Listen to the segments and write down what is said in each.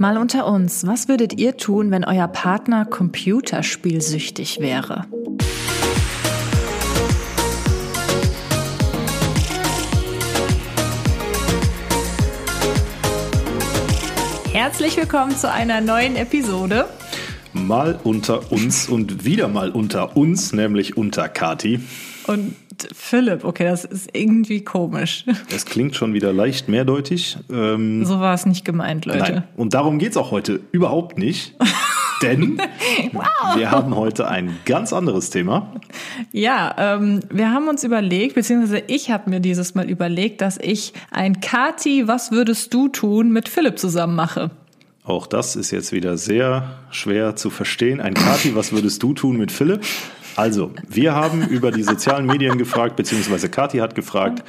Mal unter uns, was würdet ihr tun, wenn euer Partner computerspielsüchtig wäre? Herzlich willkommen zu einer neuen Episode. Mal unter uns und wieder mal unter uns, nämlich unter Kati. Und Philipp, okay, das ist irgendwie komisch. Das klingt schon wieder leicht mehrdeutig. Ähm, so war es nicht gemeint, Leute. Nein. Und darum geht es auch heute überhaupt nicht. Denn wow. wir haben heute ein ganz anderes Thema. Ja, ähm, wir haben uns überlegt, beziehungsweise ich habe mir dieses Mal überlegt, dass ich ein Kati, was würdest du tun, mit Philipp zusammen mache. Auch das ist jetzt wieder sehr schwer zu verstehen. Ein Kati, was würdest du tun mit Philipp? Also, wir haben über die sozialen Medien gefragt, beziehungsweise Kathi hat gefragt,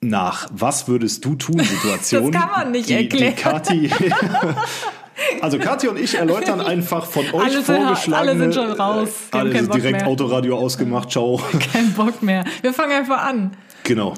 nach was würdest du tun Situation. Das kann man nicht die, erklären. Die Kathi, also Kathi und ich erläutern einfach von euch alle vorgeschlagene. Alle sind schon raus. Wir alle sind direkt mehr. Autoradio ausgemacht. Ciao. Kein Bock mehr. Wir fangen einfach an. Genau.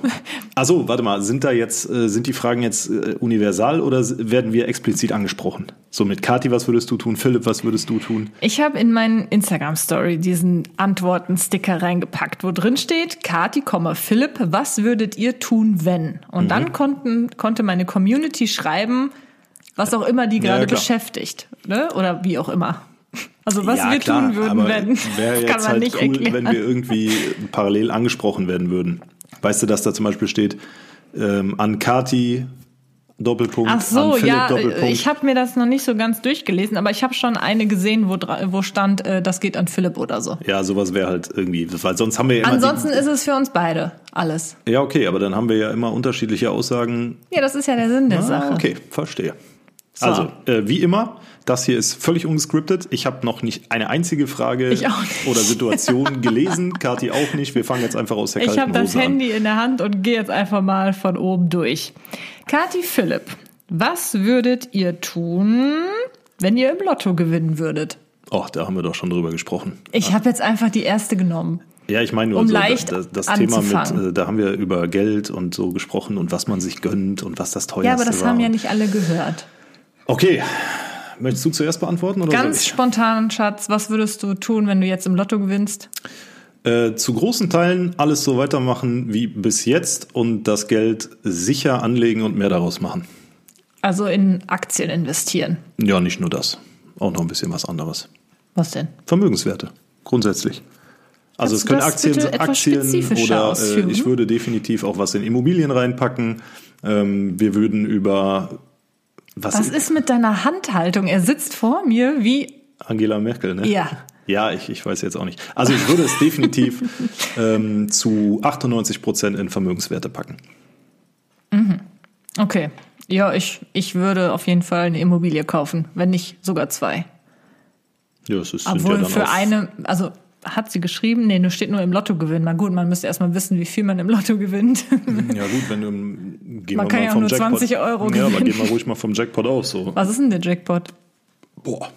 Also, warte mal, sind da jetzt, äh, sind die Fragen jetzt äh, universal oder werden wir explizit angesprochen? So mit Kati, was würdest du tun? Philipp, was würdest du tun? Ich habe in meinen Instagram-Story diesen Antworten-Sticker reingepackt, wo drin steht, Kati, Philipp, was würdet ihr tun, wenn? Und mhm. dann konnten, konnte meine Community schreiben, was auch immer die gerade ja, beschäftigt. Ne? Oder wie auch immer. Also was ja, wir klar, tun würden, wenn. Wäre jetzt halt cool, erklären. wenn wir irgendwie parallel angesprochen werden würden. Weißt du, dass da zum Beispiel steht, ähm, an Kati Doppelpunkt. Ach so, ja, Doppelpunkt. ich habe mir das noch nicht so ganz durchgelesen, aber ich habe schon eine gesehen, wo, wo stand, äh, das geht an Philipp oder so. Ja, sowas wäre halt irgendwie, weil sonst haben wir ja immer Ansonsten ist es für uns beide alles. Ja, okay, aber dann haben wir ja immer unterschiedliche Aussagen. Ja, das ist ja der Sinn der ah, Sache. Okay, verstehe. So. Also, äh, wie immer, das hier ist völlig ungescriptet. Ich habe noch nicht eine einzige Frage oder Situation gelesen. Kati auch nicht. Wir fangen jetzt einfach aus der Ich habe das Handy in der Hand und gehe jetzt einfach mal von oben durch. Kati Philipp, was würdet ihr tun, wenn ihr im Lotto gewinnen würdet? Och, da haben wir doch schon drüber gesprochen. Ich habe jetzt einfach die erste genommen. Ja, ich meine nur um so, leicht das, das Thema mit, äh, da haben wir über Geld und so gesprochen und was man sich gönnt und was das teuerste war. Ja, aber das war. haben ja nicht alle gehört. Okay. Möchtest du zuerst beantworten? Oder Ganz spontan, Schatz, was würdest du tun, wenn du jetzt im Lotto gewinnst? Äh, zu großen Teilen alles so weitermachen wie bis jetzt und das Geld sicher anlegen und mehr daraus machen. Also in Aktien investieren? Ja, nicht nur das. Auch noch ein bisschen was anderes. Was denn? Vermögenswerte, grundsätzlich. Also Kannst es können Aktien, Aktien oder äh, ich würde definitiv auch was in Immobilien reinpacken. Ähm, wir würden über was, was ist mit deiner Handhaltung? Er sitzt vor mir wie Angela Merkel, ne? Ja. Ja, ich, ich weiß jetzt auch nicht. Also ich würde es definitiv ähm, zu 98 Prozent in Vermögenswerte packen. Mhm. Okay. Ja, ich, ich würde auf jeden Fall eine Immobilie kaufen, wenn nicht sogar zwei. Ja, es ist Obwohl ja für eine, also hat sie geschrieben? Nee, nur steht nur im Lotto gewinnen. Na gut, man müsste erstmal wissen, wie viel man im Lotto gewinnt. Ja gut, wenn du gehen man kann ja auch nur Jackpot. 20 Euro gewinnen. Ja, aber gehen wir ruhig mal vom Jackpot aus. So. Was ist denn der Jackpot? Boah.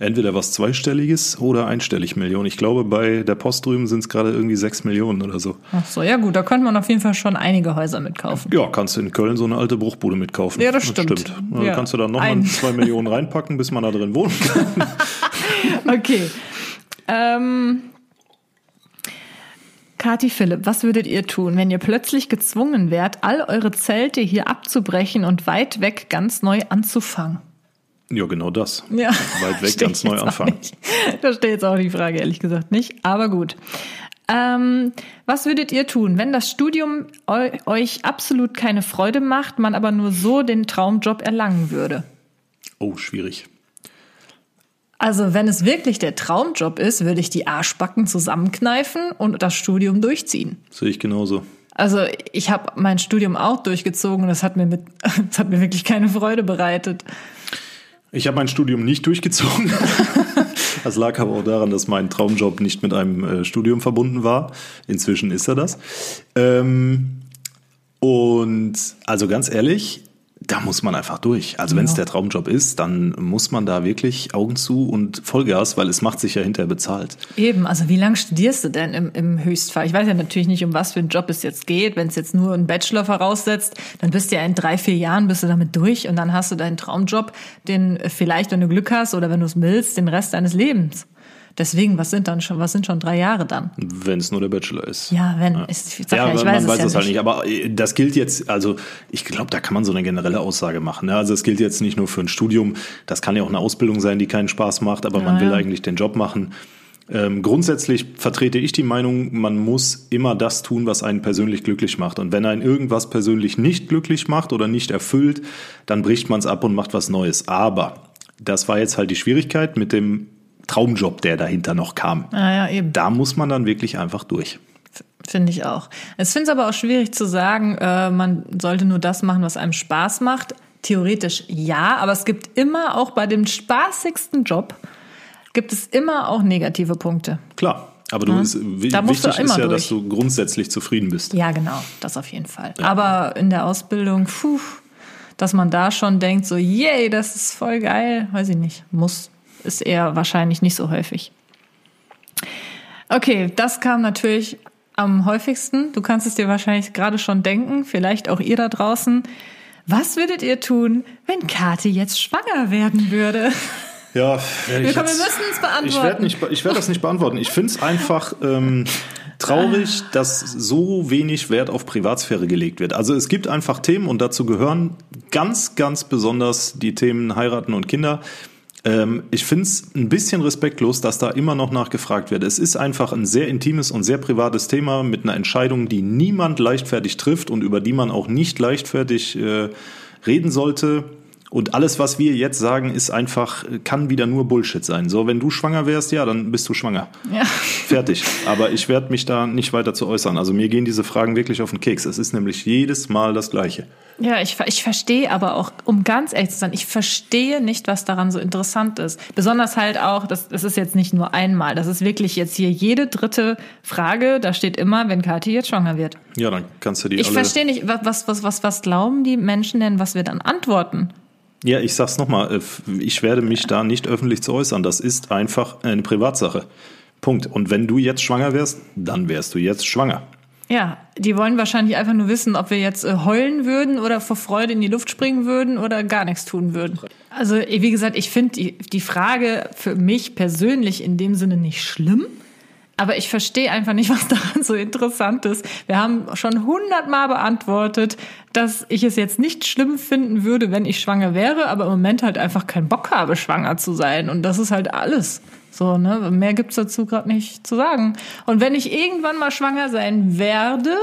Entweder was zweistelliges oder einstellig Millionen. Ich glaube, bei der Post drüben sind es gerade irgendwie sechs Millionen oder so. Ach so, ja gut, da könnte man auf jeden Fall schon einige Häuser mitkaufen. Ja, kannst du in Köln so eine alte Bruchbude mitkaufen. Ja, das stimmt. Das stimmt. Ja. kannst du da nochmal zwei Millionen reinpacken, bis man da drin kann. okay. Ähm, Kati Philipp, was würdet ihr tun, wenn ihr plötzlich gezwungen wärt, all eure Zelte hier abzubrechen und weit weg ganz neu anzufangen? Ja, genau das. Ja. Weit weg ganz neu anfangen. Da steht jetzt auch die Frage, ehrlich gesagt nicht. Aber gut. Ähm, was würdet ihr tun, wenn das Studium euch absolut keine Freude macht, man aber nur so den Traumjob erlangen würde? Oh, schwierig. Also wenn es wirklich der Traumjob ist, würde ich die Arschbacken zusammenkneifen und das Studium durchziehen. Sehe ich genauso. Also ich habe mein Studium auch durchgezogen und das hat mir mit, das hat mir wirklich keine Freude bereitet. Ich habe mein Studium nicht durchgezogen. das lag aber auch daran, dass mein Traumjob nicht mit einem äh, Studium verbunden war. Inzwischen ist er das. Ähm, und also ganz ehrlich, da muss man einfach durch. Also wenn es der Traumjob ist, dann muss man da wirklich Augen zu und Vollgas, weil es macht sich ja hinterher bezahlt. Eben, also wie lange studierst du denn im, im Höchstfall? Ich weiß ja natürlich nicht, um was für einen Job es jetzt geht. Wenn es jetzt nur einen Bachelor voraussetzt, dann bist du ja in drei, vier Jahren bist du damit durch und dann hast du deinen Traumjob, den vielleicht, wenn du Glück hast oder wenn du es willst, den Rest deines Lebens. Deswegen, was sind dann schon, was sind schon drei Jahre dann? Wenn es nur der Bachelor ist. Ja, wenn. Ja, ich, ja, ja ich weiß man es weiß ja es halt nicht. Aber äh, das gilt jetzt, also ich glaube, da kann man so eine generelle Aussage machen. Ne? Also es gilt jetzt nicht nur für ein Studium, das kann ja auch eine Ausbildung sein, die keinen Spaß macht, aber man will eigentlich den Job machen. Ähm, grundsätzlich vertrete ich die Meinung, man muss immer das tun, was einen persönlich glücklich macht. Und wenn einen irgendwas persönlich nicht glücklich macht oder nicht erfüllt, dann bricht man es ab und macht was Neues. Aber das war jetzt halt die Schwierigkeit mit dem Traumjob, der dahinter noch kam. Ah, ja, eben. Da muss man dann wirklich einfach durch. Finde ich auch. Es finde es aber auch schwierig zu sagen, äh, man sollte nur das machen, was einem Spaß macht. Theoretisch ja, aber es gibt immer auch bei dem spaßigsten Job gibt es immer auch negative Punkte. Klar. Aber du ja. ist, da wichtig ist ja, durch. dass du grundsätzlich zufrieden bist. Ja, genau, das auf jeden Fall. Ja. Aber in der Ausbildung, puh, dass man da schon denkt, so, yay, das ist voll geil, weiß ich nicht, muss ist eher wahrscheinlich nicht so häufig. Okay, das kam natürlich am häufigsten. Du kannst es dir wahrscheinlich gerade schon denken, vielleicht auch ihr da draußen. Was würdet ihr tun, wenn Kathi jetzt schwanger werden würde? Ja, wir, können, wir müssen es beantworten. Ich werde nicht, ich werde das nicht beantworten. Ich finde es einfach ähm, traurig, dass so wenig Wert auf Privatsphäre gelegt wird. Also es gibt einfach Themen und dazu gehören ganz, ganz besonders die Themen heiraten und Kinder. Ähm, ich finde es ein bisschen respektlos, dass da immer noch nachgefragt wird. Es ist einfach ein sehr intimes und sehr privates Thema mit einer Entscheidung, die niemand leichtfertig trifft und über die man auch nicht leichtfertig äh, reden sollte. Und alles, was wir jetzt sagen, ist einfach, kann wieder nur Bullshit sein. So, wenn du schwanger wärst, ja, dann bist du schwanger. Ja. Fertig. Aber ich werde mich da nicht weiter zu äußern. Also mir gehen diese Fragen wirklich auf den Keks. Es ist nämlich jedes Mal das Gleiche. Ja, ich, ich verstehe aber auch, um ganz ehrlich zu sein, ich verstehe nicht, was daran so interessant ist. Besonders halt auch, das, das ist jetzt nicht nur einmal, das ist wirklich jetzt hier jede dritte Frage, da steht immer, wenn Kathi jetzt schwanger wird. Ja, dann kannst du die Ich alle verstehe nicht, was, was, was, was glauben die Menschen denn, was wir dann antworten? Ja, ich sag's nochmal, äh, ich werde mich da nicht öffentlich zu äußern. Das ist einfach eine Privatsache. Punkt. Und wenn du jetzt schwanger wärst, dann wärst du jetzt schwanger. Ja, die wollen wahrscheinlich einfach nur wissen, ob wir jetzt äh, heulen würden oder vor Freude in die Luft springen würden oder gar nichts tun würden. Also, wie gesagt, ich finde die, die Frage für mich persönlich in dem Sinne nicht schlimm. Aber ich verstehe einfach nicht, was daran so interessant ist. Wir haben schon hundertmal beantwortet, dass ich es jetzt nicht schlimm finden würde, wenn ich schwanger wäre, aber im Moment halt einfach keinen Bock habe, schwanger zu sein. Und das ist halt alles. So, ne? Mehr gibt's dazu gerade nicht zu sagen. Und wenn ich irgendwann mal schwanger sein werde,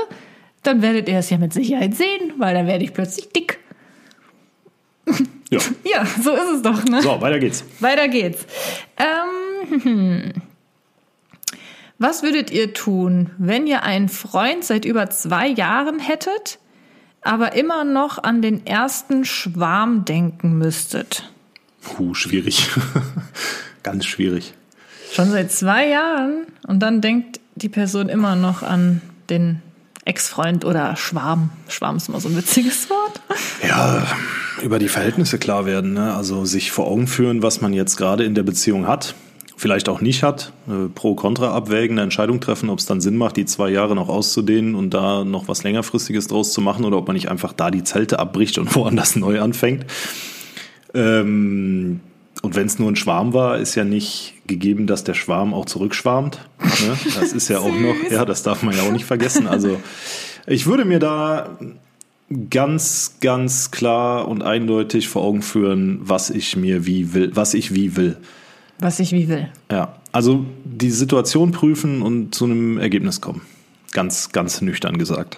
dann werdet ihr es ja mit Sicherheit sehen, weil dann werde ich plötzlich dick. Ja. ja, so ist es doch, ne? So, weiter geht's. Weiter geht's. Ähm, Was würdet ihr tun, wenn ihr einen Freund seit über zwei Jahren hättet, aber immer noch an den ersten Schwarm denken müsstet? Puh, schwierig. Ganz schwierig. Schon seit zwei Jahren und dann denkt die Person immer noch an den Ex-Freund oder Schwarm. Schwarm ist immer so ein witziges Wort. Ja, über die Verhältnisse klar werden. Ne? Also sich vor Augen führen, was man jetzt gerade in der Beziehung hat vielleicht auch nicht hat, pro-kontra abwägen, eine Entscheidung treffen, ob es dann Sinn macht, die zwei Jahre noch auszudehnen und da noch was längerfristiges draus zu machen oder ob man nicht einfach da die Zelte abbricht und woanders neu anfängt. Ähm, und wenn es nur ein Schwarm war, ist ja nicht gegeben, dass der Schwarm auch zurückschwarmt. Ne? Das ist ja auch noch, ja, das darf man ja auch nicht vergessen. Also ich würde mir da ganz, ganz klar und eindeutig vor Augen führen, was ich mir wie will, was ich wie will. Was ich wie will. Ja, also die Situation prüfen und zu einem Ergebnis kommen. Ganz, ganz nüchtern gesagt.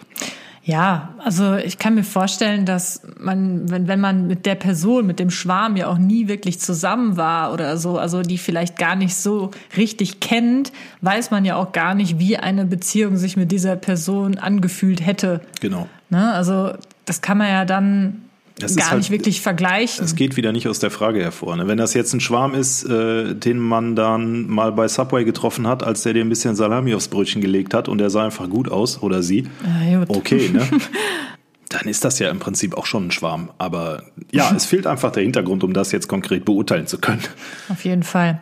Ja, also ich kann mir vorstellen, dass man, wenn, wenn man mit der Person, mit dem Schwarm ja auch nie wirklich zusammen war oder so, also die vielleicht gar nicht so richtig kennt, weiß man ja auch gar nicht, wie eine Beziehung sich mit dieser Person angefühlt hätte. Genau. Ne? Also das kann man ja dann das gar halt, nicht wirklich vergleichen. Es geht wieder nicht aus der Frage hervor. Ne? Wenn das jetzt ein Schwarm ist, äh, den man dann mal bei Subway getroffen hat, als der dir ein bisschen Salami aufs Brötchen gelegt hat und der sah einfach gut aus oder sie, ja, okay, ne? dann ist das ja im Prinzip auch schon ein Schwarm. Aber ja, es fehlt einfach der Hintergrund, um das jetzt konkret beurteilen zu können. Auf jeden Fall.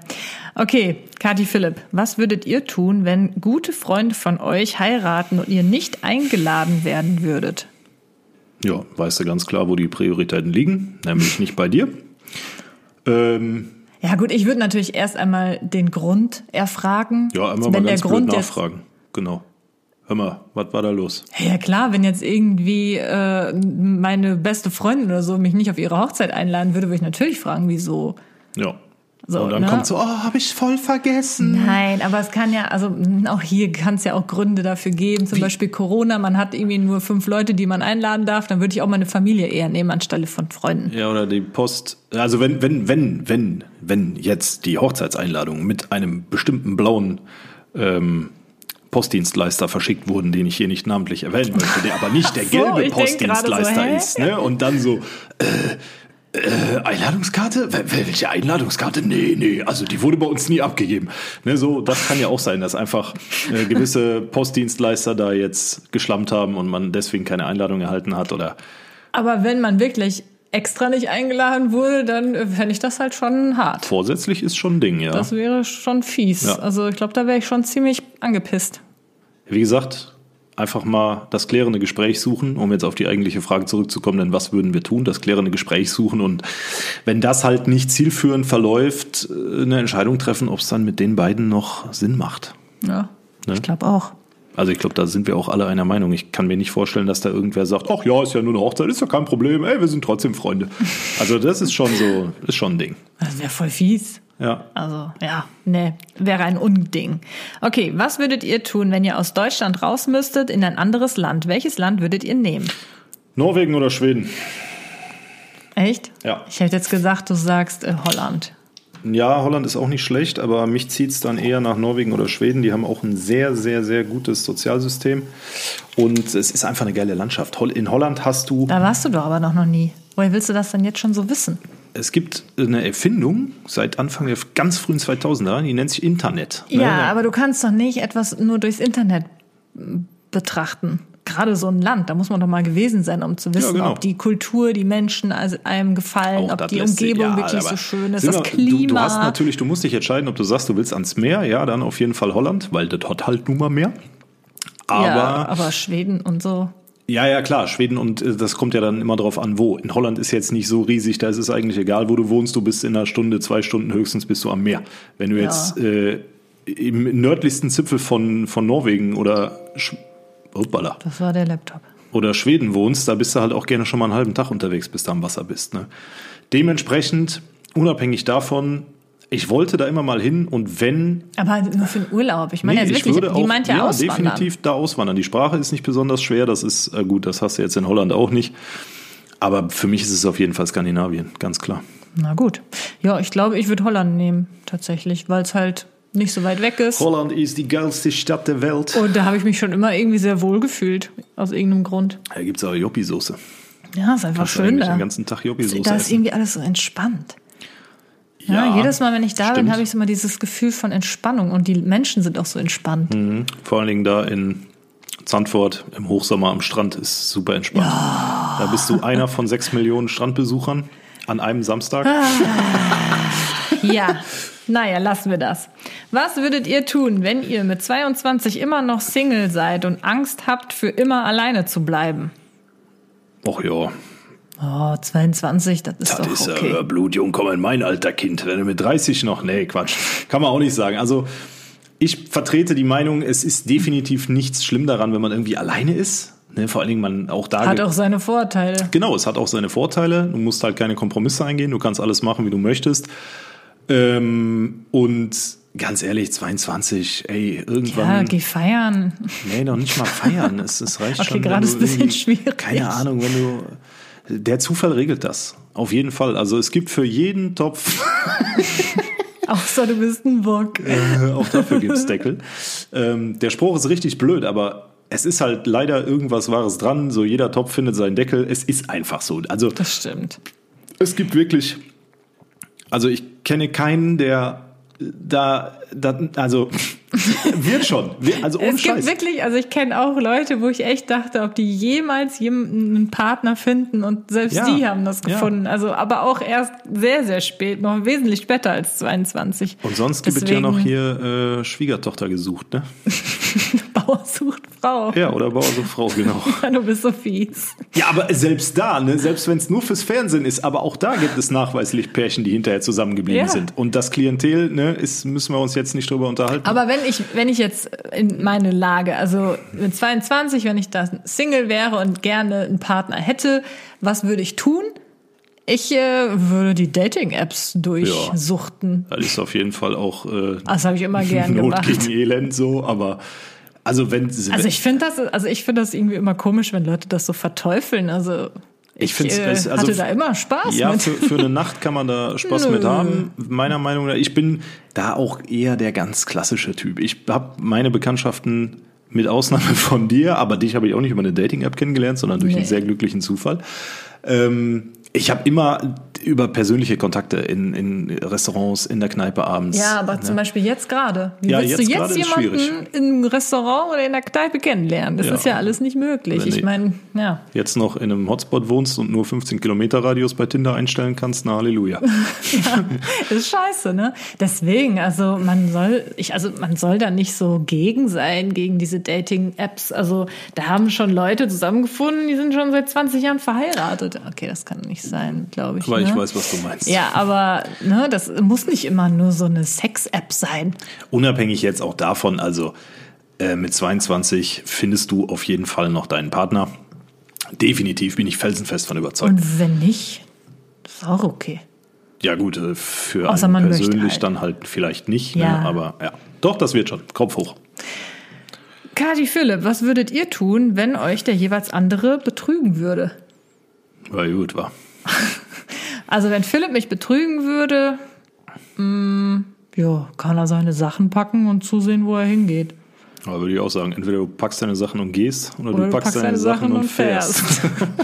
Okay, Kathi Philipp, was würdet ihr tun, wenn gute Freunde von euch heiraten und ihr nicht eingeladen werden würdet? Ja, weißt du ganz klar, wo die Prioritäten liegen, nämlich nicht bei dir. Ähm, ja gut, ich würde natürlich erst einmal den Grund erfragen. Ja, einmal mal ganz der Grund nachfragen. Genau. Hör mal, was war da los? Ja klar, wenn jetzt irgendwie äh, meine beste Freundin oder so mich nicht auf ihre Hochzeit einladen würde, würde ich natürlich fragen, wieso. Ja. So, und dann ne? kommt so, oh, habe ich voll vergessen. Nein, aber es kann ja, also auch hier kann es ja auch Gründe dafür geben. Zum Wie? Beispiel Corona, man hat irgendwie nur fünf Leute, die man einladen darf, dann würde ich auch meine Familie eher nehmen anstelle von Freunden. Ja, oder die Post. Also wenn, wenn, wenn, wenn, wenn jetzt die Hochzeitseinladung mit einem bestimmten blauen ähm, Postdienstleister verschickt wurden, den ich hier nicht namentlich erwähnen möchte, der aber nicht der gelbe so, Postdienstleister so, ist. Ne? Und dann so, äh, äh, Einladungskarte? Welche Einladungskarte? Nee, nee, also die wurde bei uns nie abgegeben. Ne, so, das kann ja auch sein, dass einfach äh, gewisse Postdienstleister da jetzt geschlammt haben und man deswegen keine Einladung erhalten hat oder. Aber wenn man wirklich extra nicht eingeladen wurde, dann äh, fände ich das halt schon hart. Vorsätzlich ist schon ein Ding, ja. Das wäre schon fies. Ja. Also ich glaube, da wäre ich schon ziemlich angepisst. Wie gesagt, einfach mal das klärende Gespräch suchen, um jetzt auf die eigentliche Frage zurückzukommen, denn was würden wir tun? Das klärende Gespräch suchen und wenn das halt nicht zielführend verläuft, äh, eine Entscheidung treffen, ob es dann mit den beiden noch Sinn macht. Ja, ne? ich glaube auch. Also ich glaube, da sind wir auch alle einer Meinung. Ich kann mir nicht vorstellen, dass da irgendwer sagt, ach ja, ist ja nur eine Hochzeit, ist ja kein Problem, ey, wir sind trotzdem Freunde. Also das ist schon so, ist schon ein Ding. Das wäre voll fies. Ja. Also, ja, nee, wäre ein Unding. Okay, was würdet ihr tun, wenn ihr aus Deutschland raus müsstet in ein anderes Land? Welches Land würdet ihr nehmen? Norwegen oder Schweden? Echt? Ja. Ich hätte jetzt gesagt, du sagst äh, Holland. Ja, Holland ist auch nicht schlecht, aber mich zieht es dann eher nach Norwegen oder Schweden. Die haben auch ein sehr, sehr, sehr gutes Sozialsystem. Und es ist einfach eine geile Landschaft. In Holland hast du. Da warst du doch aber noch, noch nie. Woher willst du das denn jetzt schon so wissen? Es gibt eine Erfindung seit Anfang der ganz frühen 2000er, die nennt sich Internet. Ne? Ja, aber du kannst doch nicht etwas nur durchs Internet betrachten. Gerade so ein Land, da muss man doch mal gewesen sein, um zu wissen, ja, genau. ob die Kultur, die Menschen einem gefallen, Auch ob die Umgebung ja, wirklich so schön ist, das Klima. Du, du, hast natürlich, du musst dich entscheiden, ob du sagst, du willst ans Meer, ja, dann auf jeden Fall Holland, weil das hat halt nun mal Meer. Aber, ja, aber Schweden und so. Ja, ja, klar, Schweden und äh, das kommt ja dann immer drauf an, wo. In Holland ist jetzt nicht so riesig, da ist es eigentlich egal, wo du wohnst, du bist in einer Stunde, zwei Stunden höchstens bist du am Meer. Wenn du ja. jetzt äh, im nördlichsten Zipfel von, von Norwegen oder Sch Hoppala. Das war der Laptop. Oder Schweden wohnst, da bist du halt auch gerne schon mal einen halben Tag unterwegs, bis du am Wasser bist. Ne? Dementsprechend, unabhängig davon, ich wollte da immer mal hin und wenn. Aber nur für den Urlaub. Ich meine, nee, jetzt wirklich, die meint ja, ja auswandern. definitiv da auswandern. Die Sprache ist nicht besonders schwer. Das ist äh, gut, das hast du jetzt in Holland auch nicht. Aber für mich ist es auf jeden Fall Skandinavien, ganz klar. Na gut. Ja, ich glaube, ich würde Holland nehmen, tatsächlich, weil es halt nicht so weit weg ist. Holland ist die geilste Stadt der Welt. Und da habe ich mich schon immer irgendwie sehr wohl gefühlt, aus irgendeinem Grund. Da gibt es auch Joppi-Soße. Ja, ist einfach Kannst schön da. den ganzen Tag Joppi-Soße Da ist irgendwie alles so entspannt. Ja, ja, jedes Mal, wenn ich da stimmt. bin, habe ich so mal dieses Gefühl von Entspannung und die Menschen sind auch so entspannt. Mhm. Vor allen Dingen da in Zandvoort im Hochsommer am Strand ist super entspannt. Ja. Da bist du einer von sechs Millionen Strandbesuchern an einem Samstag. Ah. ja, naja, lassen wir das. Was würdet ihr tun, wenn ihr mit 22 immer noch Single seid und Angst habt, für immer alleine zu bleiben? Och ja, Oh, 22, das ist das doch ist, okay. Äh, Blutjung, komm in mein alter Kind. Wenn du mit 30 noch, nee, Quatsch. Kann man auch nicht sagen. Also, ich vertrete die Meinung, es ist definitiv nichts schlimm daran, wenn man irgendwie alleine ist. Ne, vor allen Dingen man auch da. Hat auch seine Vorteile. Genau, es hat auch seine Vorteile. Du musst halt keine Kompromisse eingehen. Du kannst alles machen, wie du möchtest. Ähm, und ganz ehrlich, 22, ey, irgendwann. Ja, geh feiern. Nee, noch nicht mal feiern. es, es reicht okay, schon. Okay, gerade ist ein bisschen schwierig. Keine Ahnung, wenn du der Zufall regelt das. Auf jeden Fall. Also es gibt für jeden Topf. Außer du bist ein Bock. Äh, auch dafür gibt es Deckel. Ähm, der Spruch ist richtig blöd, aber es ist halt leider irgendwas Wahres dran. So jeder Topf findet seinen Deckel. Es ist einfach so. Also das stimmt. Es gibt wirklich. Also ich kenne keinen, der da, da also Wird schon. Also ohne Es gibt Scheiß. wirklich, also ich kenne auch Leute, wo ich echt dachte, ob die jemals jemanden einen Partner finden und selbst Ja. die haben das Ja. gefunden. Also aber auch erst sehr, sehr spät, noch wesentlich später als 22. Und sonst gibt es ja noch hier äh, Schwiegertochter gesucht, ne? Bauer sucht Frau. Ja, oder Bauer so Frau, genau. Du bist so fies. Ja, aber selbst da, ne, selbst wenn es nur fürs Fernsehen ist, aber auch da gibt es nachweislich Pärchen, die hinterher zusammengeblieben Ja. sind. Und das Klientel, ne, ist, müssen wir uns jetzt nicht drüber unterhalten. Aber wenn ich, wenn ich jetzt in meine Lage, also mit 22, wenn ich da Single wäre und gerne einen Partner hätte, was würde ich tun? Ich äh, würde die Dating-Apps durchsuchten. das ist auf jeden Fall auch äh, Das habe ich immer gern Not gemacht. gegen Elend so, aber also wenn Also ich finde das, also ich finde das irgendwie immer komisch, wenn Leute das so verteufeln. Also ich, Ich find's- äh, es- also hatte da immer Spaß Ja, mit. für, für eine Nacht kann man da Spaß mit haben. Meiner Meinung nach, ich bin da auch eher der ganz klassische Typ. Ich habe meine Bekanntschaften mit Ausnahme von dir, aber dich habe ich auch nicht über eine Dating-App kennengelernt, sondern durch Nee. einen sehr glücklichen Zufall. Ähm, ich habe immer über persönliche Kontakte in, in Restaurants, in der Kneipe abends. Ja, aber zum Beispiel jetzt gerade. Wie Ja, willst jetzt du jetzt jemanden im Restaurant oder in der Kneipe kennenlernen? Das Ja. ist ja alles nicht möglich. Wenn Ich meine, ja. Jetzt noch in einem Hotspot wohnst und nur 15 Kilometer Radius bei Tinder einstellen kannst, na Halleluja. Das ist scheiße, ne? Deswegen, also man soll, ich, also man soll da nicht so gegen sein, gegen diese Dating-Apps. Also da haben schon Leute zusammengefunden, die sind schon seit 20 Jahren verheiratet. Okay, das kann nicht sein, glaube ich. Aber ne? Ich weiß, was du meinst. Ja, aber ne, das muss nicht immer nur so eine Sex-App sein. Unabhängig jetzt auch davon, also äh, mit 22 findest du auf jeden Fall noch deinen Partner. Definitiv bin ich felsenfest von überzeugt. Und wenn nicht, ist auch okay. ja gut, äh, für Außer einen persönlich halt. dann halt vielleicht nicht, Ja. ne? aber ja, doch, das wird schon. Kopf hoch. Kati Philipp, was würdet ihr tun, wenn euch der jeweils andere betrügen würde? War gut, war. Also wenn Philipp mich betrügen würde, mh, ja, kann er seine Sachen packen und zusehen, wo er hingeht. Aber würde ich auch sagen, entweder du packst deine Sachen und gehst oder, Oder du packst, deine, Sachen, und fährst.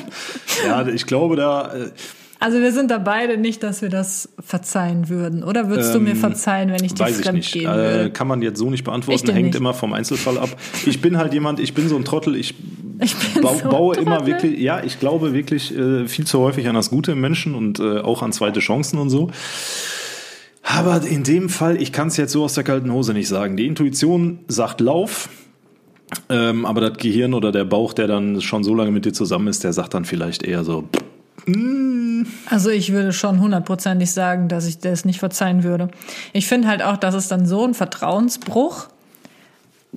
ja, ich glaube da, äh, Also wir sind da beide nicht, dass wir das verzeihen würden. Oder würdest du mir verzeihen, wenn ich dir Ähm, weiß ich fremd nicht. gehen Äh, würde? kann man jetzt so nicht Ich beantworten, hängt nicht. immer vom Einzelfall ab. Ich bin halt jemand, ich bin so ein Trottel, ich Ich bau, so baue ein immer Trottel. wirklich, ja, ich glaube wirklich äh, viel zu häufig an das Gute im Menschen und äh, auch an zweite Chancen und so. Aber in dem Fall, ich kann es jetzt so aus der kalten Hose nicht sagen. Die Intuition sagt Lauf, ähm, aber das Gehirn oder der Bauch, der dann schon so lange mit dir zusammen ist, der sagt dann vielleicht eher so, Also ich würde schon hundertprozentig sagen, dass ich das nicht verzeihen würde. Ich finde halt auch, dass es dann so ein Vertrauensbruch.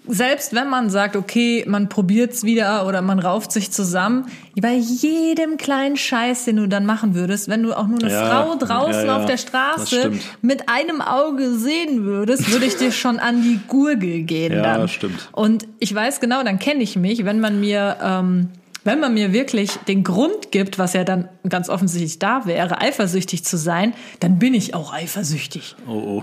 Selbst wenn man sagt, okay, man probiert's wieder oder man rauft sich zusammen, bei jedem kleinen Scheiß, den du dann machen würdest, wenn du auch nur eine Ja, Frau draußen ja, ja, auf der Straße mit einem Auge sehen würdest, würde ich dir schon an die Gurgel gehen Ja, dann. das stimmt. Und ich weiß genau, dann kenne ich mich, wenn man mir, ähm, wenn man mir wirklich den Grund gibt, was ja dann ganz offensichtlich da wäre, eifersüchtig zu sein, dann bin ich auch eifersüchtig. oh oh.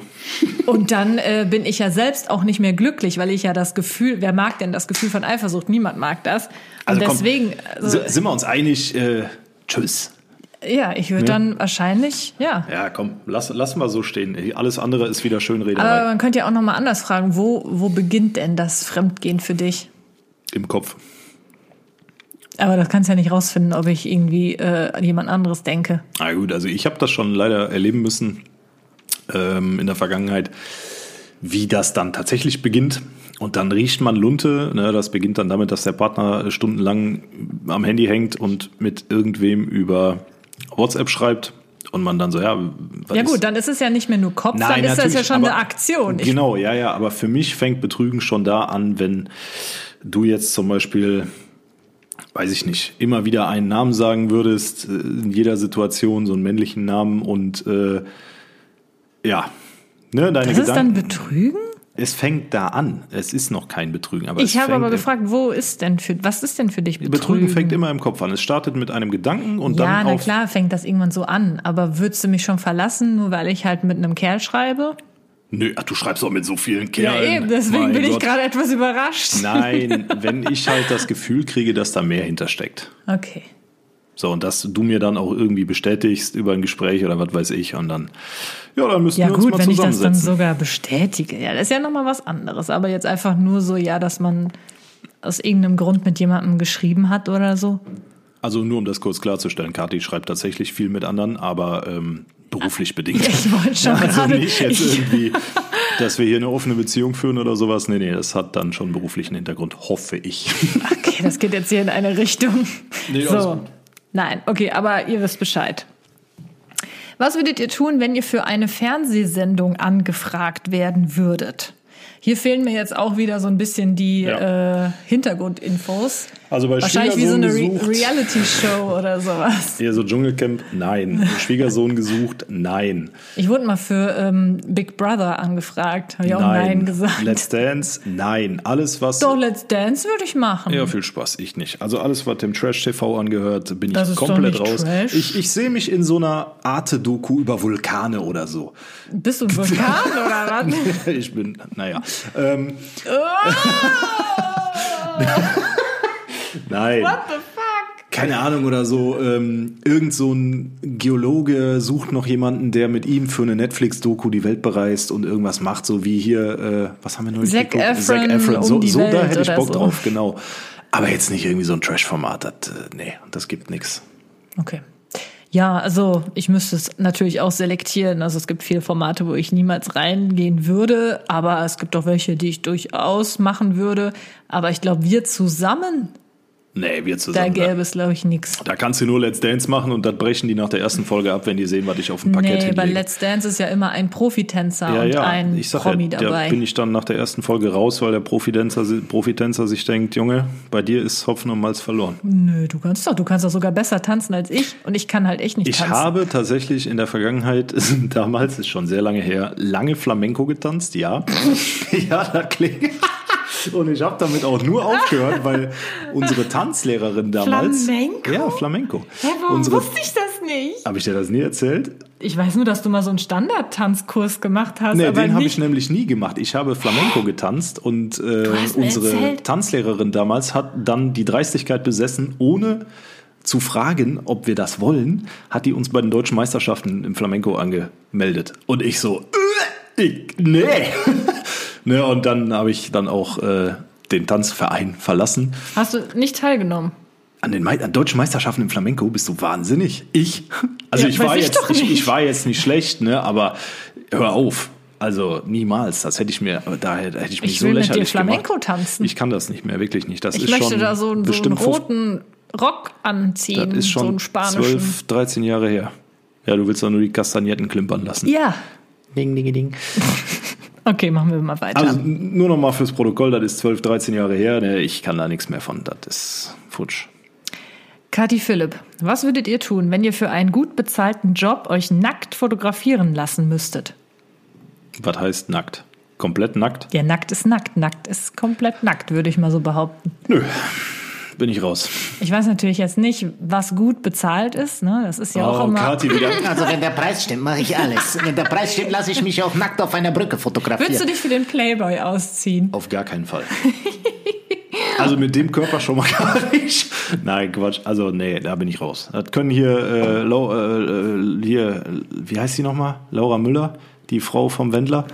Und dann äh, bin ich ja selbst auch nicht mehr glücklich, weil ich ja das Gefühl, wer mag denn das Gefühl von Eifersucht? Niemand mag das. Und Also komm, deswegen, also, S- sind wir uns einig, äh, tschüss. ja, ich würde dann wahrscheinlich, ja. Ja, komm, lass, lassen wir so stehen. Alles andere ist wieder Aber Schönrederei man könnte ja auch noch mal anders fragen, wo, wo beginnt denn das Fremdgehen für dich? im Kopf. Aber das kannst du ja nicht rausfinden, ob ich irgendwie äh, an jemand anderes denke. Na gut, also ich habe das schon leider erleben müssen ähm, in der Vergangenheit, wie das dann tatsächlich beginnt. Und dann riecht man Lunte. Ne? Das beginnt dann damit, dass der Partner stundenlang am Handy hängt und mit irgendwem über WhatsApp schreibt. Und man dann so, ja, was Ja ist- gut, dann ist es ja nicht mehr nur Kopf, dann ist das ja schon aber- eine Aktion. Ich, Genau, ja, ja, aber für mich fängt Betrügen schon da an, wenn du jetzt zum Beispiel, weiß ich nicht, immer wieder einen Namen sagen würdest, äh, in jeder Situation so einen männlichen Namen und äh, ja, ne, deine das ist dann Gedanken. Betrügen? es fängt da an. Es ist noch kein Betrügen, aber Ich habe aber gefragt, wo ist denn für, was ist denn für dich Betrügen? Betrügen fängt immer im Kopf an. Es startet mit einem Gedanken und ja, dann na auf klar, fängt das irgendwann so an. Aber würdest du mich schon verlassen, nur weil ich halt mit einem Kerl schreibe? Nö, ach, du schreibst doch mit so vielen Ja, Kerlen. eben, deswegen Mein bin ich Gott. gerade etwas überrascht. Nein, wenn ich halt das Gefühl kriege, dass da mehr hintersteckt. Okay. So, und dass du mir dann auch irgendwie bestätigst über ein Gespräch oder was weiß ich und dann, ja, dann müssen Ja wir uns gut, mal wenn ich das dann zusammensetzen. sogar bestätige, ja, das ist ja nochmal was anderes. Aber jetzt einfach nur so, ja, dass man aus irgendeinem Grund mit jemandem geschrieben hat oder so. Also nur um das kurz klarzustellen, Kathi schreibt tatsächlich viel mit anderen, aber ähm, beruflich bedingt. Ich wollte schon also gerade. nicht jetzt ich, irgendwie, dass wir hier eine offene Beziehung führen oder sowas. Nee, nee, das hat dann schon beruflichen Hintergrund, hoffe ich. okay, das geht jetzt hier in eine Richtung. Nee, so. Nein, okay, aber ihr wisst Bescheid. Was würdet ihr tun, wenn ihr für eine Fernsehsendung angefragt werden würdet? Hier fehlen mir jetzt auch wieder so ein bisschen die Ja. äh, Hintergrundinfos. Also bei Wahrscheinlich wie so eine Re. Reality-Show oder sowas. Eher so Dschungelcamp? Nein. Schwiegersohn gesucht? Nein. Ich wurde mal für ähm, Big Brother angefragt. Habe ich auch Nein, gesagt. Let's Dance? Nein. Alles, was. Doch, Let's Dance würde ich machen. Ja, viel Spaß, ich nicht. Also alles, was dem Trash TV angehört, bin Das ich ist doch komplett nicht raus. Trash. Ich, ich sehe mich in so einer Arte-Doku über Vulkane oder so. Bist du ein Vulkan oder was? Ich bin, naja. Ähm, Nein. What the fuck? Keine Ahnung oder so. Ähm, irgend so ein Geologe sucht noch jemanden, der mit ihm für eine Netflix-Doku die Welt bereist und irgendwas macht, so wie hier, äh, was haben wir neulich Zac geguckt? Efron um so, die so da hätte ich Bock so. drauf, genau. Aber jetzt nicht irgendwie so ein Trash-Format. Das, äh, nee, das gibt nix. Okay. Ja, also ich müsste es natürlich auch selektieren. Also es gibt viele Formate, wo ich niemals reingehen würde, aber es gibt auch welche, die ich durchaus machen würde. Aber ich glaube, wir zusammen, Nee, wir da zusammen. gäbe es, glaube ich, nichts. Da kannst du nur Let's Dance machen und das brechen die nach der ersten Folge ab, wenn die sehen, was ich auf dem Parkett Nee, bei hinlege. Let's Dance ist ja immer ein Profitänzer ja, und ja, ein ich sag Promi ja, dabei. da bin ich dann nach der ersten Folge raus, weil der Profitänzer, Profitänzer sich denkt, Junge, bei dir ist Hopfen und Malz verloren. Nö, du kannst doch, du kannst doch sogar besser tanzen als ich und ich kann halt echt nicht Ich tanzen. habe tatsächlich in der Vergangenheit, damals ist schon sehr lange her, lange Flamenco getanzt, ja. ja, das klingt. Und ich habe damit auch nur aufgehört, weil unsere Tanzlehrerin damals. Flamenco? Ja, Flamenco. Hä, warum unsere, wusste ich das nicht? habe ich dir das nie erzählt? Ich weiß nur, dass du mal so einen Standard-Tanzkurs gemacht hast, Nee, den habe ich nämlich nie gemacht. Ich habe Flamenco getanzt und äh, unsere erzählt. Tanzlehrerin damals hat dann die Dreistigkeit besessen, ohne zu fragen, ob wir das wollen, hat die uns bei den deutschen Meisterschaften im Flamenco angemeldet. Und ich so, äh, ich, nee. Ne, und dann habe ich dann auch äh, den Tanzverein verlassen. Hast du nicht teilgenommen? An den Mei an deutschen Meisterschaften im Flamenco bist du wahnsinnig. Ich? Also Ja, ich war ich jetzt, ich, nicht. ich war jetzt nicht schlecht, ne? Aber hör auf. Also niemals. Das hätte ich mir, da hätte ich mich Ich so will mit dir lächerlich Flamenco gemacht. tanzen. Ich kann das nicht mehr, wirklich nicht. Das Ich ist möchte schon da so, einen- so einen roten Rock anziehen, das ist so einen schon spanischen. 12, 13 Jahre her. Ja, du willst doch nur die Kastagnetten klimpern lassen. Ja. Ding, ding, ding. Okay, machen wir mal weiter. Also nur noch mal fürs Protokoll, das ist 12, 13 Jahre her. Ne, ich kann da nichts mehr von. Das ist futsch. Kathi Philipp, was würdet ihr tun, wenn ihr für einen gut bezahlten Job euch nackt fotografieren lassen müsstet? Was heißt nackt? Komplett nackt? Ja, nackt ist nackt. Nackt ist komplett nackt, würde ich mal so behaupten. Nö, bin ich raus. Ich weiß natürlich jetzt nicht, was gut bezahlt ist. Ne? Das ist ja auch Oh, immer. Kathi wieder. Also wenn der Preis stimmt, mache ich alles. Wenn der Preis stimmt, lasse ich mich auch nackt auf einer Brücke Würdest du fotografieren. dich für den Playboy ausziehen? Auf gar keinen Fall. Also mit dem Körper schon mal gar nicht. Nein, Quatsch. Also nee, da bin ich raus. Das können hier, äh, Lau, äh, äh, hier, wie heißt die nochmal? Laura Müller, die Frau vom Wendler.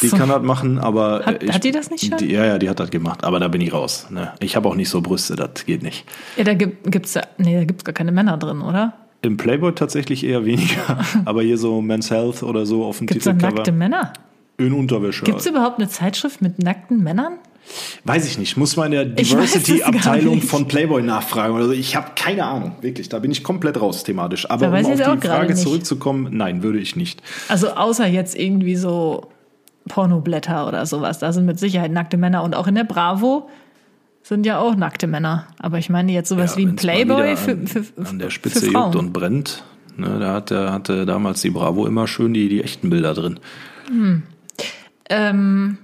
Die so. kann das machen, aber Hat- ich, hat die das nicht schon? Die, ja, ja, die hat das gemacht, aber da bin ich raus. Ne? Ich habe auch nicht so Brüste, das geht nicht. Ja, da gibt, gibt's ja, nee, da gibt's gar keine Männer drin, oder? Im Playboy tatsächlich eher weniger, aber hier so Men's Health oder so auf dem Gibt's Titelcover. nackte Männer? In Unterwäsche. Gibt's überhaupt eine Zeitschrift mit nackten Männern? Weiß ich nicht. Muss mal in der es Diversity-Abteilung von Playboy nachfragen. oder so. ich habe keine Ahnung. Wirklich, da bin ich komplett raus thematisch. Aber um auf die Frage zurückzukommen, nein, würde ich nicht. Also außer jetzt irgendwie so Pornoblätter oder sowas. Da sind mit Sicherheit nackte Männer und auch in der Bravo sind ja auch nackte Männer. Aber ich meine jetzt sowas Ja, wie ein Playboy wieder für, an, für, für, an der Spitze juckt und brennt. Ne, da hatte, hatte damals die Bravo immer schön die, die echten Bilder drin. ähm,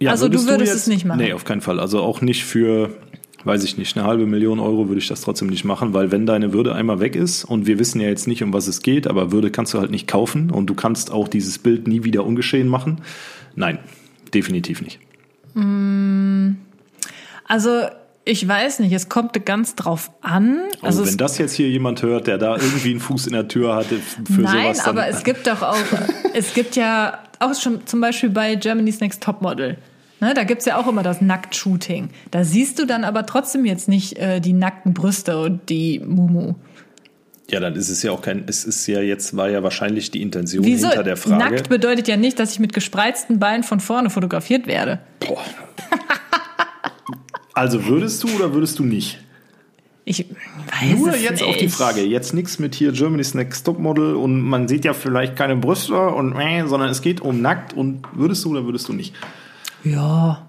Ja, Also du würdest es nicht machen? Nee, auf keinen Fall. Also auch nicht für, weiß ich nicht, eine halbe Million Euro würde ich das trotzdem nicht machen, weil wenn deine Würde einmal weg ist und wir wissen ja jetzt nicht, um was es geht, aber Würde kannst du halt nicht kaufen und du kannst auch dieses Bild nie wieder ungeschehen machen. Nein, definitiv nicht. also Ich weiß nicht, es kommt ganz drauf an. Also, Also wenn es, das jetzt hier jemand hört, der da irgendwie einen Fuß in der Tür hatte für nein, sowas, dann aber es gibt doch auch, es gibt ja auch schon zum Beispiel bei Germany's Next Topmodel. Ne, da gibt's ja auch immer das Nacktshooting. Da siehst du dann aber trotzdem jetzt nicht äh, die nackten Brüste und die Mumu. ja, dann ist es ja auch kein, es ist ja jetzt, war ja wahrscheinlich die Intention Wieso? hinter der Frage. Nackt bedeutet ja nicht, dass ich mit gespreizten Beinen von vorne fotografiert werde. Boah. Also würdest du oder würdest du nicht? Ich weiß Nur es jetzt nicht. auf die Frage. Jetzt nichts mit hier Germany's Next Topmodel und man sieht ja vielleicht keine Brüste und äh, sondern es geht um nackt und würdest du oder würdest du nicht? Ja.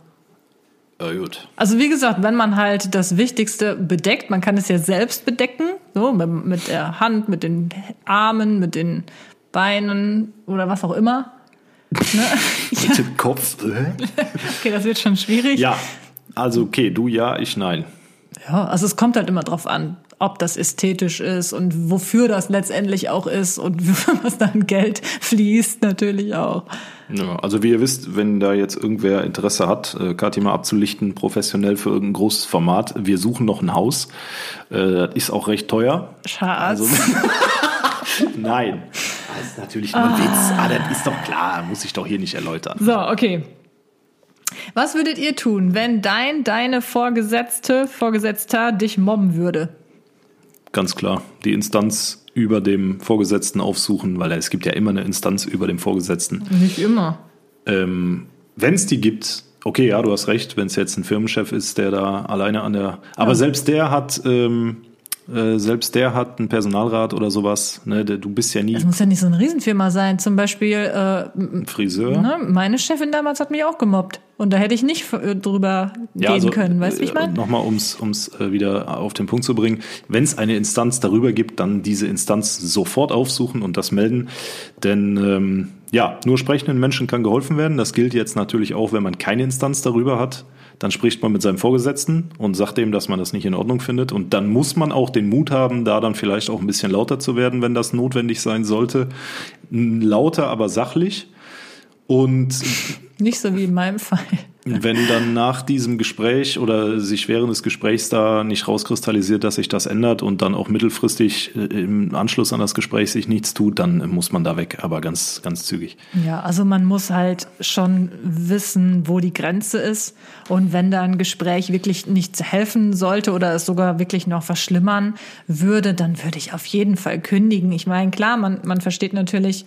Ja, gut. Also wie gesagt, wenn man halt das Wichtigste bedeckt, man kann es ja selbst bedecken, so mit, der Hand, mit den Armen, mit den Beinen oder was auch immer. Ne? Mit dem Kopf. Okay, das wird schon schwierig. ja, also okay, du ja, ich nein. Ja, also es kommt halt immer drauf an, ob das ästhetisch ist und wofür das letztendlich auch ist und was da an Geld fließt natürlich auch. Ja, also wie ihr wisst, wenn da jetzt irgendwer Interesse hat, äh, Kathi mal abzulichten, professionell für irgendein großes Format, wir suchen noch ein Haus. Äh, das ist auch recht teuer. Schatz. Also, nein. Das ist natürlich nur ein Witz. Ah, das ist doch klar, muss ich doch hier nicht erläutern. So, okay. Was würdet ihr tun, wenn dein, deine Vorgesetzte, Vorgesetzter dich mobben würde? Ganz klar, die Instanz über dem Vorgesetzten aufsuchen, weil es gibt ja immer eine Instanz über dem Vorgesetzten. Nicht immer. Ähm, wenn es die gibt, okay, ja, du hast recht, wenn es jetzt ein Firmenchef ist, der da alleine an der. Aber selbst der hat, ähm, äh, selbst der hat einen Personalrat oder sowas. Ne? Der, du bist ja nie Es muss ja nicht so eine Riesenfirma sein. Zum Beispiel, äh, Friseur. ne, meine Chefin damals hat mich auch gemobbt. Und da hätte ich nicht äh, drüber gehen können. Weißt du, wie ich meine? Nochmal, um es äh, wieder auf den Punkt zu bringen. Wenn es eine Instanz darüber gibt, dann diese Instanz sofort aufsuchen und das melden. Denn ähm, ja, nur sprechenden Menschen kann geholfen werden. Das gilt jetzt natürlich auch, wenn man keine Instanz darüber hat. Dann spricht man mit seinem Vorgesetzten und sagt dem, dass man das nicht in Ordnung findet. Und dann muss man auch den Mut haben, da dann vielleicht auch ein bisschen lauter zu werden, wenn das notwendig sein sollte. Lauter, aber sachlich. Und Nicht so wie in meinem Fall. wenn dann nach diesem Gespräch oder sich während des Gesprächs da nicht rauskristallisiert, dass sich das ändert und dann auch mittelfristig äh, im Anschluss an das Gespräch sich nichts tut, dann muss man da weg, aber ganz, ganz zügig. Ja, also man muss halt schon wissen, wo die Grenze ist. Und wenn da ein Gespräch wirklich nicht helfen sollte oder es sogar wirklich noch verschlimmern würde, dann würde ich auf jeden Fall kündigen. Ich meine, klar, man, man versteht natürlich,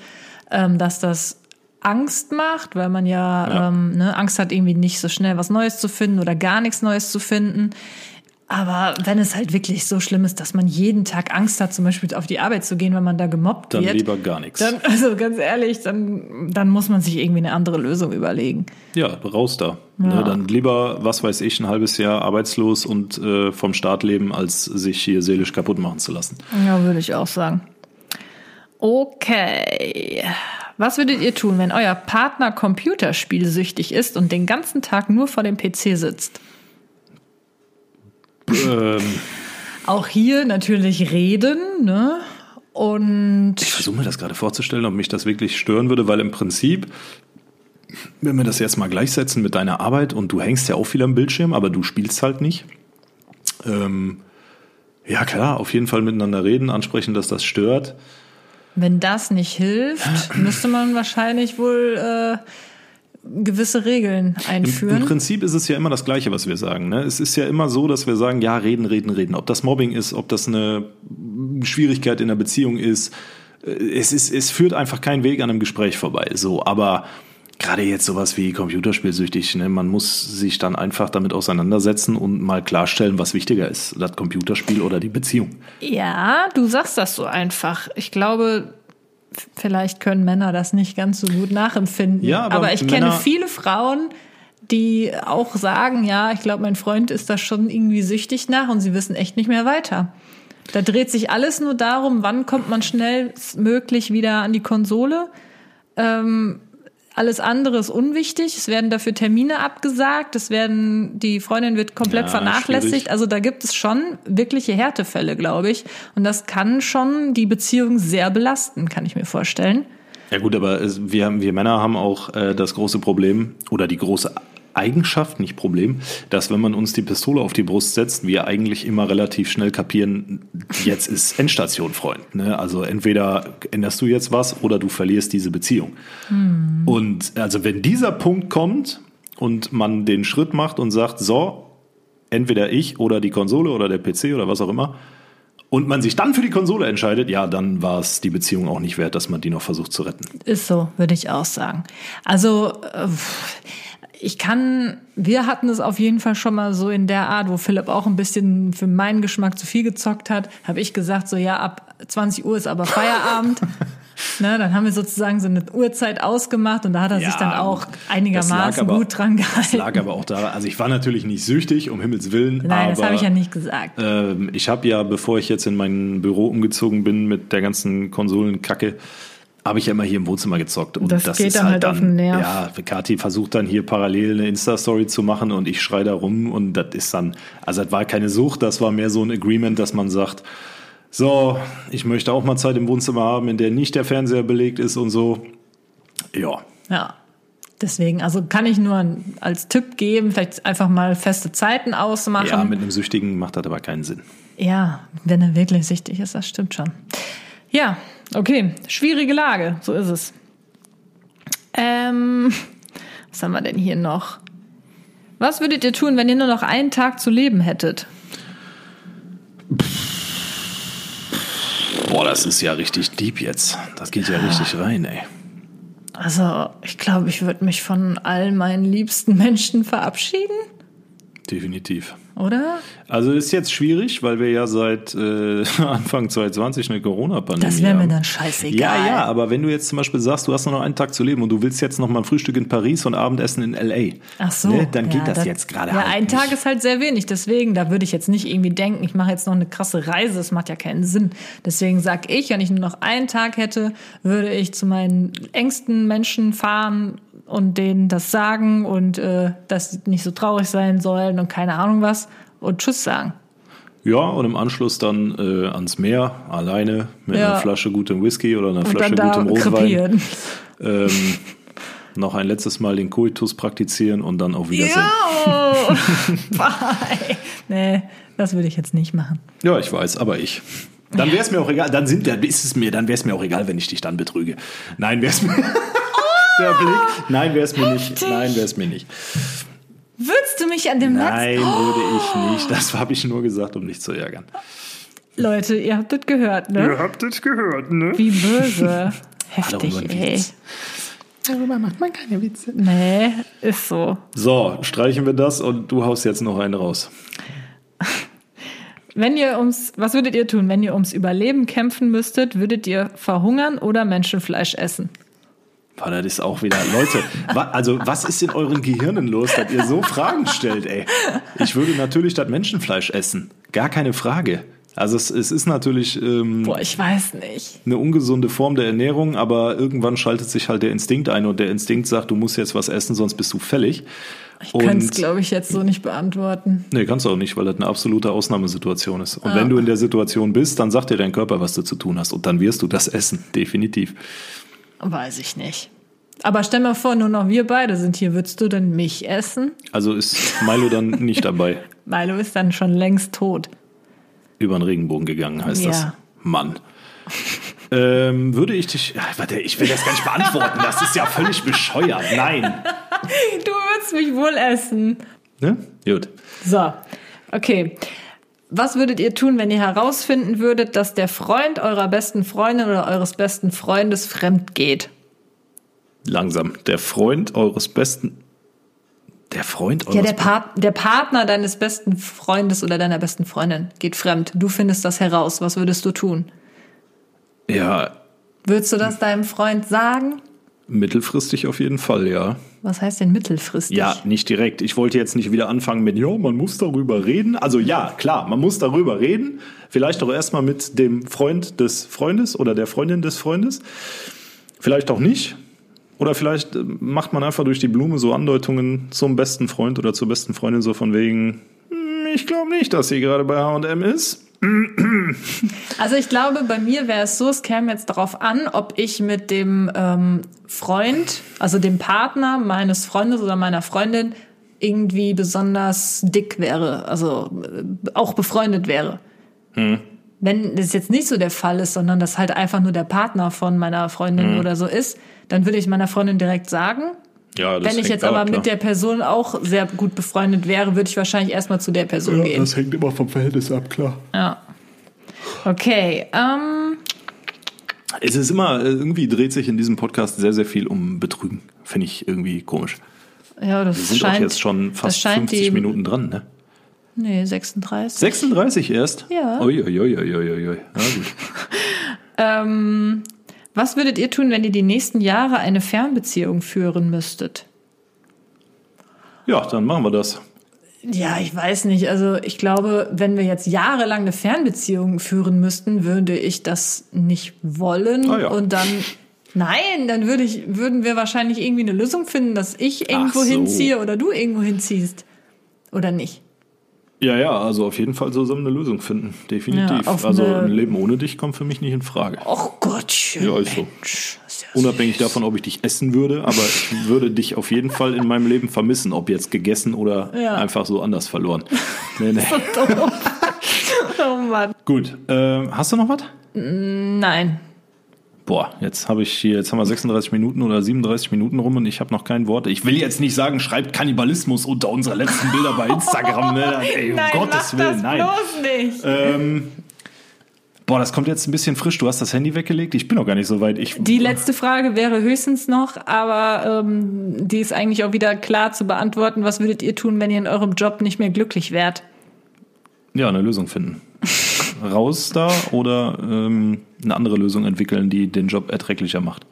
ähm, dass das Angst macht, weil man ja, Ja. Ähm, ne, Angst hat, irgendwie nicht so schnell was Neues zu finden oder gar nichts Neues zu finden. Aber wenn es halt wirklich so schlimm ist, dass man jeden Tag Angst hat, zum Beispiel auf die Arbeit zu gehen, wenn man da gemobbt Dann wird, lieber gar nichts. dann, also ganz ehrlich, dann, dann muss man sich irgendwie eine andere Lösung überlegen. Ja, raus da. Ne, dann lieber, was weiß ich, ein halbes Jahr arbeitslos und äh, vom Staat leben, als sich hier seelisch kaputt machen zu lassen. Ja, würde ich auch sagen. Okay. Was würdet ihr tun, wenn euer Partner computerspielsüchtig ist und den ganzen Tag nur vor dem PC sitzt? ähm, Auch hier natürlich reden, ne? Und ich versuche mir das gerade vorzustellen, ob mich das wirklich stören würde, weil im Prinzip, wenn wir das jetzt mal gleichsetzen mit deiner Arbeit und du hängst ja auch viel am Bildschirm, aber du spielst halt nicht. Ähm, ja klar, auf jeden Fall miteinander reden, ansprechen, dass das stört. Wenn das nicht hilft, müsste man wahrscheinlich wohl äh, gewisse Regeln Im, einführen. Im Prinzip ist es ja immer das Gleiche, was wir sagen. Ne? Es ist ja immer so, dass wir sagen, ja, reden, reden, reden. Ob das Mobbing ist, ob das eine Schwierigkeit in der Beziehung ist, äh, es ist, es führt einfach kein Weg an einem Gespräch vorbei. So, aber gerade jetzt sowas wie Computerspielsüchtig, ne? man muss sich dann einfach damit auseinandersetzen und mal klarstellen, was wichtiger ist, das Computerspiel oder die Beziehung. Ja, du sagst das so einfach. Ich glaube, vielleicht können Männer das nicht ganz so gut nachempfinden. Ja, aber ich kenne Männer- viele Frauen, die auch sagen, ja, ich glaube, mein Freund ist da schon irgendwie süchtig nach und sie wissen echt nicht mehr weiter. Da dreht sich alles nur darum, wann kommt man schnellstmöglich wieder an die Konsole. Ähm, alles andere ist unwichtig. Es werden dafür Termine abgesagt. Es werden, die Freundin wird komplett Ja, vernachlässigt. schwierig. Also da gibt es schon wirkliche Härtefälle, glaube ich. Und das kann schon die Beziehung sehr belasten, kann ich mir vorstellen. Ja gut, aber es, wir, wir Männer haben auch äh, das große Problem oder die große Eigenschaft, nicht Problem, dass wenn man uns die Pistole auf die Brust setzt, wir eigentlich immer relativ schnell kapieren, jetzt ist Endstation, Freund. Ne? Also entweder änderst du jetzt was oder du verlierst diese Beziehung. Und also wenn dieser Punkt kommt und man den Schritt macht und sagt, so, entweder ich oder die Konsole oder der PC oder was auch immer, und man sich dann für die Konsole entscheidet, ja, dann war es die Beziehung auch nicht wert, dass man die noch versucht zu retten. Ist so, würde ich auch sagen. Also äh, ich kann, wir hatten es auf jeden Fall schon mal so in der Art, wo Philipp auch ein bisschen für meinen Geschmack zu viel gezockt hat, habe ich gesagt, so ja, ab 20 Uhr ist aber Feierabend. ne, dann haben wir sozusagen so eine Uhrzeit ausgemacht und da hat er sich dann auch einigermaßen aber, gut dran gehalten. Das lag aber auch daran, also ich war natürlich nicht süchtig, um Himmels Willen. Nein, aber, das habe ich ja nicht gesagt. Ähm, ich habe ja, bevor ich jetzt in mein Büro umgezogen bin mit der ganzen Konsolenkacke, habe ich ja immer hier im Wohnzimmer gezockt. Und das, das geht ist dann halt dann, auf den Nerv. Ja, Kati versucht dann hier parallel eine Insta-Story zu machen und ich schreie da rum und das ist dann, also das war keine Sucht, das war mehr so ein Agreement, dass man sagt, so, ich möchte auch mal Zeit im Wohnzimmer haben, in der nicht der Fernseher belegt ist und so. Ja. Ja. Deswegen, also kann ich nur als Tipp geben, vielleicht einfach mal feste Zeiten ausmachen. Ja, mit einem Süchtigen macht das aber keinen Sinn. Ja, wenn er wirklich süchtig ist, das stimmt schon. Ja, okay. Schwierige Lage, so ist es. Ähm, was haben wir denn hier noch? Was würdet ihr tun, wenn ihr nur noch einen Tag zu leben hättet? Boah, das ist ja richtig deep jetzt. Das geht ja richtig rein, ey. Also, ich glaube, ich würde mich von all meinen liebsten Menschen verabschieden, Definitiv. Oder? Also ist jetzt schwierig, weil wir ja seit äh, Anfang 2020 eine Corona-Pandemie Das wäre mir haben. dann scheißegal. Ja, ja, aber wenn du jetzt zum Beispiel sagst, du hast nur noch einen Tag zu leben und du willst jetzt noch mal ein Frühstück in Paris und Abendessen in L.A., Ach so. ne, dann ja, geht das, jetzt gerade Ja, halt ein nicht. Tag ist halt sehr wenig. Deswegen, da würde ich jetzt nicht irgendwie denken, ich mache jetzt noch eine krasse Reise. Das macht ja keinen Sinn. Deswegen sag ich, wenn ich nur noch einen Tag hätte, würde ich zu meinen engsten Menschen fahren und denen das sagen und äh, dass sie nicht so traurig sein sollen und keine Ahnung was und Tschüss sagen. Ja, und im Anschluss dann äh, ans Meer, alleine, mit Ja. einer Flasche gutem Whisky oder einer Und Flasche gutem Rotwein. Ähm, noch ein letztes Mal den Koitus praktizieren und dann auf Wiedersehen. Bye. Nee, das würde ich jetzt nicht machen. Ja, ich weiß, aber ich. Dann wäre es mir auch egal, dann sind dann ist es mir, dann wäre es mir auch egal, wenn ich dich dann betrüge. Nein, wäre es mir. Der Blick. Nein, wäre es mir nicht. Nein, wäre es mir nicht. Würdest du mich an dem Nein, Netz? würde ich nicht. Das habe ich nur gesagt, um dich zu ärgern. Leute, ihr habt das gehört, ne? habt es gehört, ne? Wie böse. Heftig, Darüber ey. Witz. Darüber macht man keine Witze. Nee, ist so. So, streichen wir das und du haust jetzt noch einen raus. Wenn ihr ums, was würdet ihr tun, wenn ihr ums Überleben kämpfen müsstet? Würdet ihr verhungern oder Menschenfleisch essen? Boah, das ist auch wieder, Leute, wa, also was ist in euren Gehirnen los, dass ihr so Fragen stellt, ey? Ich würde natürlich das Menschenfleisch essen. Gar keine Frage. Also es, es ist natürlich ähm, Boah, ich weiß nicht. eine ungesunde Form der Ernährung, aber irgendwann schaltet sich halt der Instinkt ein und der Instinkt sagt, du musst jetzt was essen, sonst bist du fällig. Ich könnte es, glaube ich, jetzt so nicht beantworten. Nee, kannst du auch nicht, weil das eine absolute Ausnahmesituation ist. Und wenn du in der Situation bist, dann sagt dir dein Körper, was du zu tun hast. Und dann wirst du das essen, definitiv. Weiß ich nicht. Aber stell mal vor, nur noch wir beide sind hier. Würdest du denn mich essen? Also ist Milo dann nicht dabei. Milo ist dann schon längst tot. Über den Regenbogen gegangen, heißt das. Ja. Mann. Ähm, würde ich dich. Ja, warte, ich will das gar nicht beantworten. Das ist ja völlig bescheuert. Nein. Du würdest mich wohl essen. Ne? Gut. So, okay. Was würdet ihr tun, wenn ihr herausfinden würdet, dass der Freund eurer besten Freundin oder eures besten Freundes fremd geht? Langsam. Der Freund eures besten. Der Freund eures Ja, der, Part, der Partner deines besten Freundes oder deiner besten Freundin geht fremd. Du findest das heraus. Was würdest du tun? Ja, Würdest du das deinem Freund sagen? mittelfristig auf jeden Fall, ja. Was heißt denn mittelfristig? Ja, nicht direkt. Ich wollte jetzt nicht wieder anfangen mit, ja, man muss darüber reden. Also ja, klar, man muss darüber reden. Vielleicht auch erstmal mit dem Freund des Freundes oder der Freundin des Freundes. Vielleicht auch nicht. Oder vielleicht äh, macht man einfach durch die Blume so Andeutungen zum besten Freund oder zur besten Freundin so von wegen, "Hm, ich glaube nicht, dass sie gerade bei H&M ist. Also ich glaube, bei mir wäre es so, es käme jetzt darauf an, ob ich mit dem ähm, Freund, also dem Partner meines Freundes oder meiner Freundin irgendwie besonders dick wäre, also äh, auch befreundet wäre. Hm. Wenn das jetzt nicht so der Fall ist, sondern das halt einfach nur der Partner von meiner Freundin Hm. oder so ist, dann würde ich meiner Freundin direkt sagen. Ja, das Wenn ich jetzt ja, aber klar. mit der Person auch sehr gut befreundet wäre, würde ich wahrscheinlich erstmal zu der Person gehen. hängt immer vom Verhältnis ab, klar. Ja. Okay, ähm, Es ist immer, äh, irgendwie dreht sich in diesem Podcast sehr, sehr viel um Betrügen. Finde ich irgendwie komisch. ja, das Wir sind scheint, auch jetzt schon das fast scheint 50 die, Minuten dran, ne? Nee, 36. 36 erst? Ja. Uiuiuiuiui. Na gut. Ähm, was würdet ihr tun, wenn ihr die nächsten Jahre eine Fernbeziehung führen müsstet? Ja, dann machen wir das. Ja, ich weiß nicht. Also ich glaube, wenn wir jetzt jahrelang eine Fernbeziehung führen müssten, würde ich das nicht wollen. Ah ja. Und dann, nein, dann würde ich, würden wir wahrscheinlich irgendwie eine Lösung finden, dass ich irgendwo so. hinziehe oder du irgendwo hinziehst. Oder nicht? Ja, ja, also auf jeden Fall zusammen eine Lösung finden. Definitiv. Ja, also ein Leben ohne dich kommt für mich nicht in Frage. Oh Gottchen. Ja, ist so. Mensch, ist ja Unabhängig davon, ob ich dich essen würde, aber ich würde dich auf jeden Fall in meinem Leben vermissen, ob jetzt gegessen oder Ja. einfach so anders verloren. Nee, nee. oh Mann. Gut, äh, hast du noch was? Nein. Boah, jetzt habe ich hier, jetzt haben wir 36 Minuten oder 37 Minuten rum und ich habe noch kein Wort. Ich will jetzt nicht sagen, schreibt Kannibalismus unter unsere letzten Bilder bei Instagram. Ne? Ey, um Nein, Gottes mach Willen, das nein. bloß nicht. Ähm, boah, das kommt jetzt ein bisschen frisch. Du hast das Handy weggelegt. Ich bin noch gar nicht so weit. Ich, Die letzte Frage wäre höchstens noch, aber ähm, die ist eigentlich auch wieder klar zu beantworten. Was würdet ihr tun, wenn ihr in eurem Job nicht mehr glücklich wärt? ja, eine Lösung finden. Raus da oder ähm, eine andere Lösung entwickeln, die den Job erträglicher macht.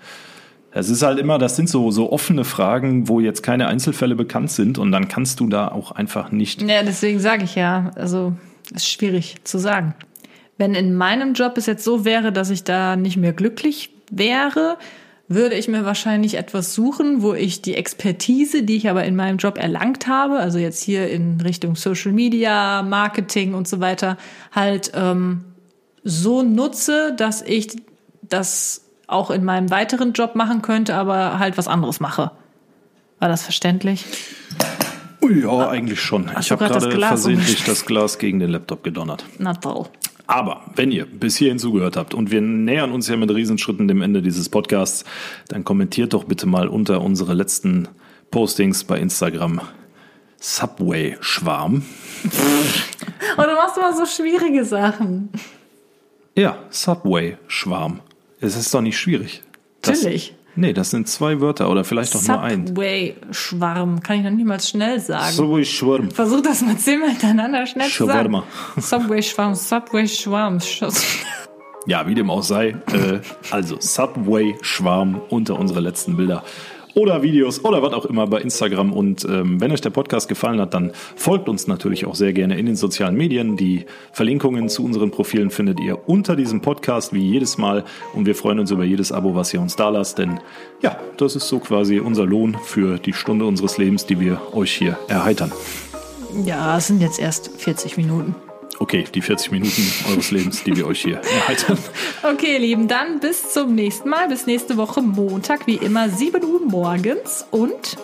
Es ist halt immer, das sind so, so offene Fragen, wo jetzt keine Einzelfälle bekannt sind und dann kannst du da auch einfach nicht. Ja, deswegen sage ich ja, also ist schwierig zu sagen. Wenn in meinem Job es jetzt so wäre, dass ich da nicht mehr glücklich wäre, würde ich mir wahrscheinlich etwas suchen, wo ich die Expertise, die ich aber in meinem Job erlangt habe, also jetzt hier in Richtung Social Media, Marketing und so weiter, halt ähm, so nutze, dass ich das auch in meinem weiteren Job machen könnte, aber halt was anderes mache. War das verständlich? Ui, ja, eigentlich schon. Ich habe gerade versehentlich das Glas gegen den Laptop gedonnert. Na toll. Aber wenn ihr bis hierhin zugehört habt und wir nähern uns ja mit Riesenschritten dem Ende dieses Podcasts, dann kommentiert doch bitte mal unter unsere letzten Postings bei Instagram Subway Schwarm. Oh, du machst immer so schwierige Sachen. Ja, Subway Schwarm. Es ist doch nicht schwierig. Das, Natürlich. Nee, das sind zwei Wörter oder vielleicht doch nur ein. Subway-Schwarm. Kann ich noch niemals schnell sagen. Subway Schwarm. Versuch das mal zehnmal hintereinander schnell zu sagen. Subway-Schwarm, Subway-Schwarm. Ja, wie dem auch sei. Äh, also Subway Schwarm unter unsere letzten Bilder oder Videos oder was auch immer bei Instagram. Und ähm, wenn euch der Podcast gefallen hat, dann folgt uns natürlich auch sehr gerne in den sozialen Medien. Die Verlinkungen zu unseren Profilen findet ihr unter diesem Podcast wie jedes Mal. Und wir freuen uns über jedes Abo, was ihr uns da lasst. Denn ja, das ist so quasi unser Lohn für die Stunde unseres Lebens, die wir euch hier erheitern. Ja, es sind jetzt erst 40 Minuten. Okay, die 40 Minuten eures Lebens, die wir euch hier erheitern. Okay, ihr Lieben, dann bis zum nächsten Mal. Bis nächste Woche Montag, wie immer, 7 Uhr morgens. Und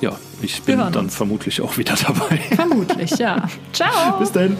Ja, ich bin dann uns. vermutlich auch wieder dabei. vermutlich, ja. Ciao. Bis dann.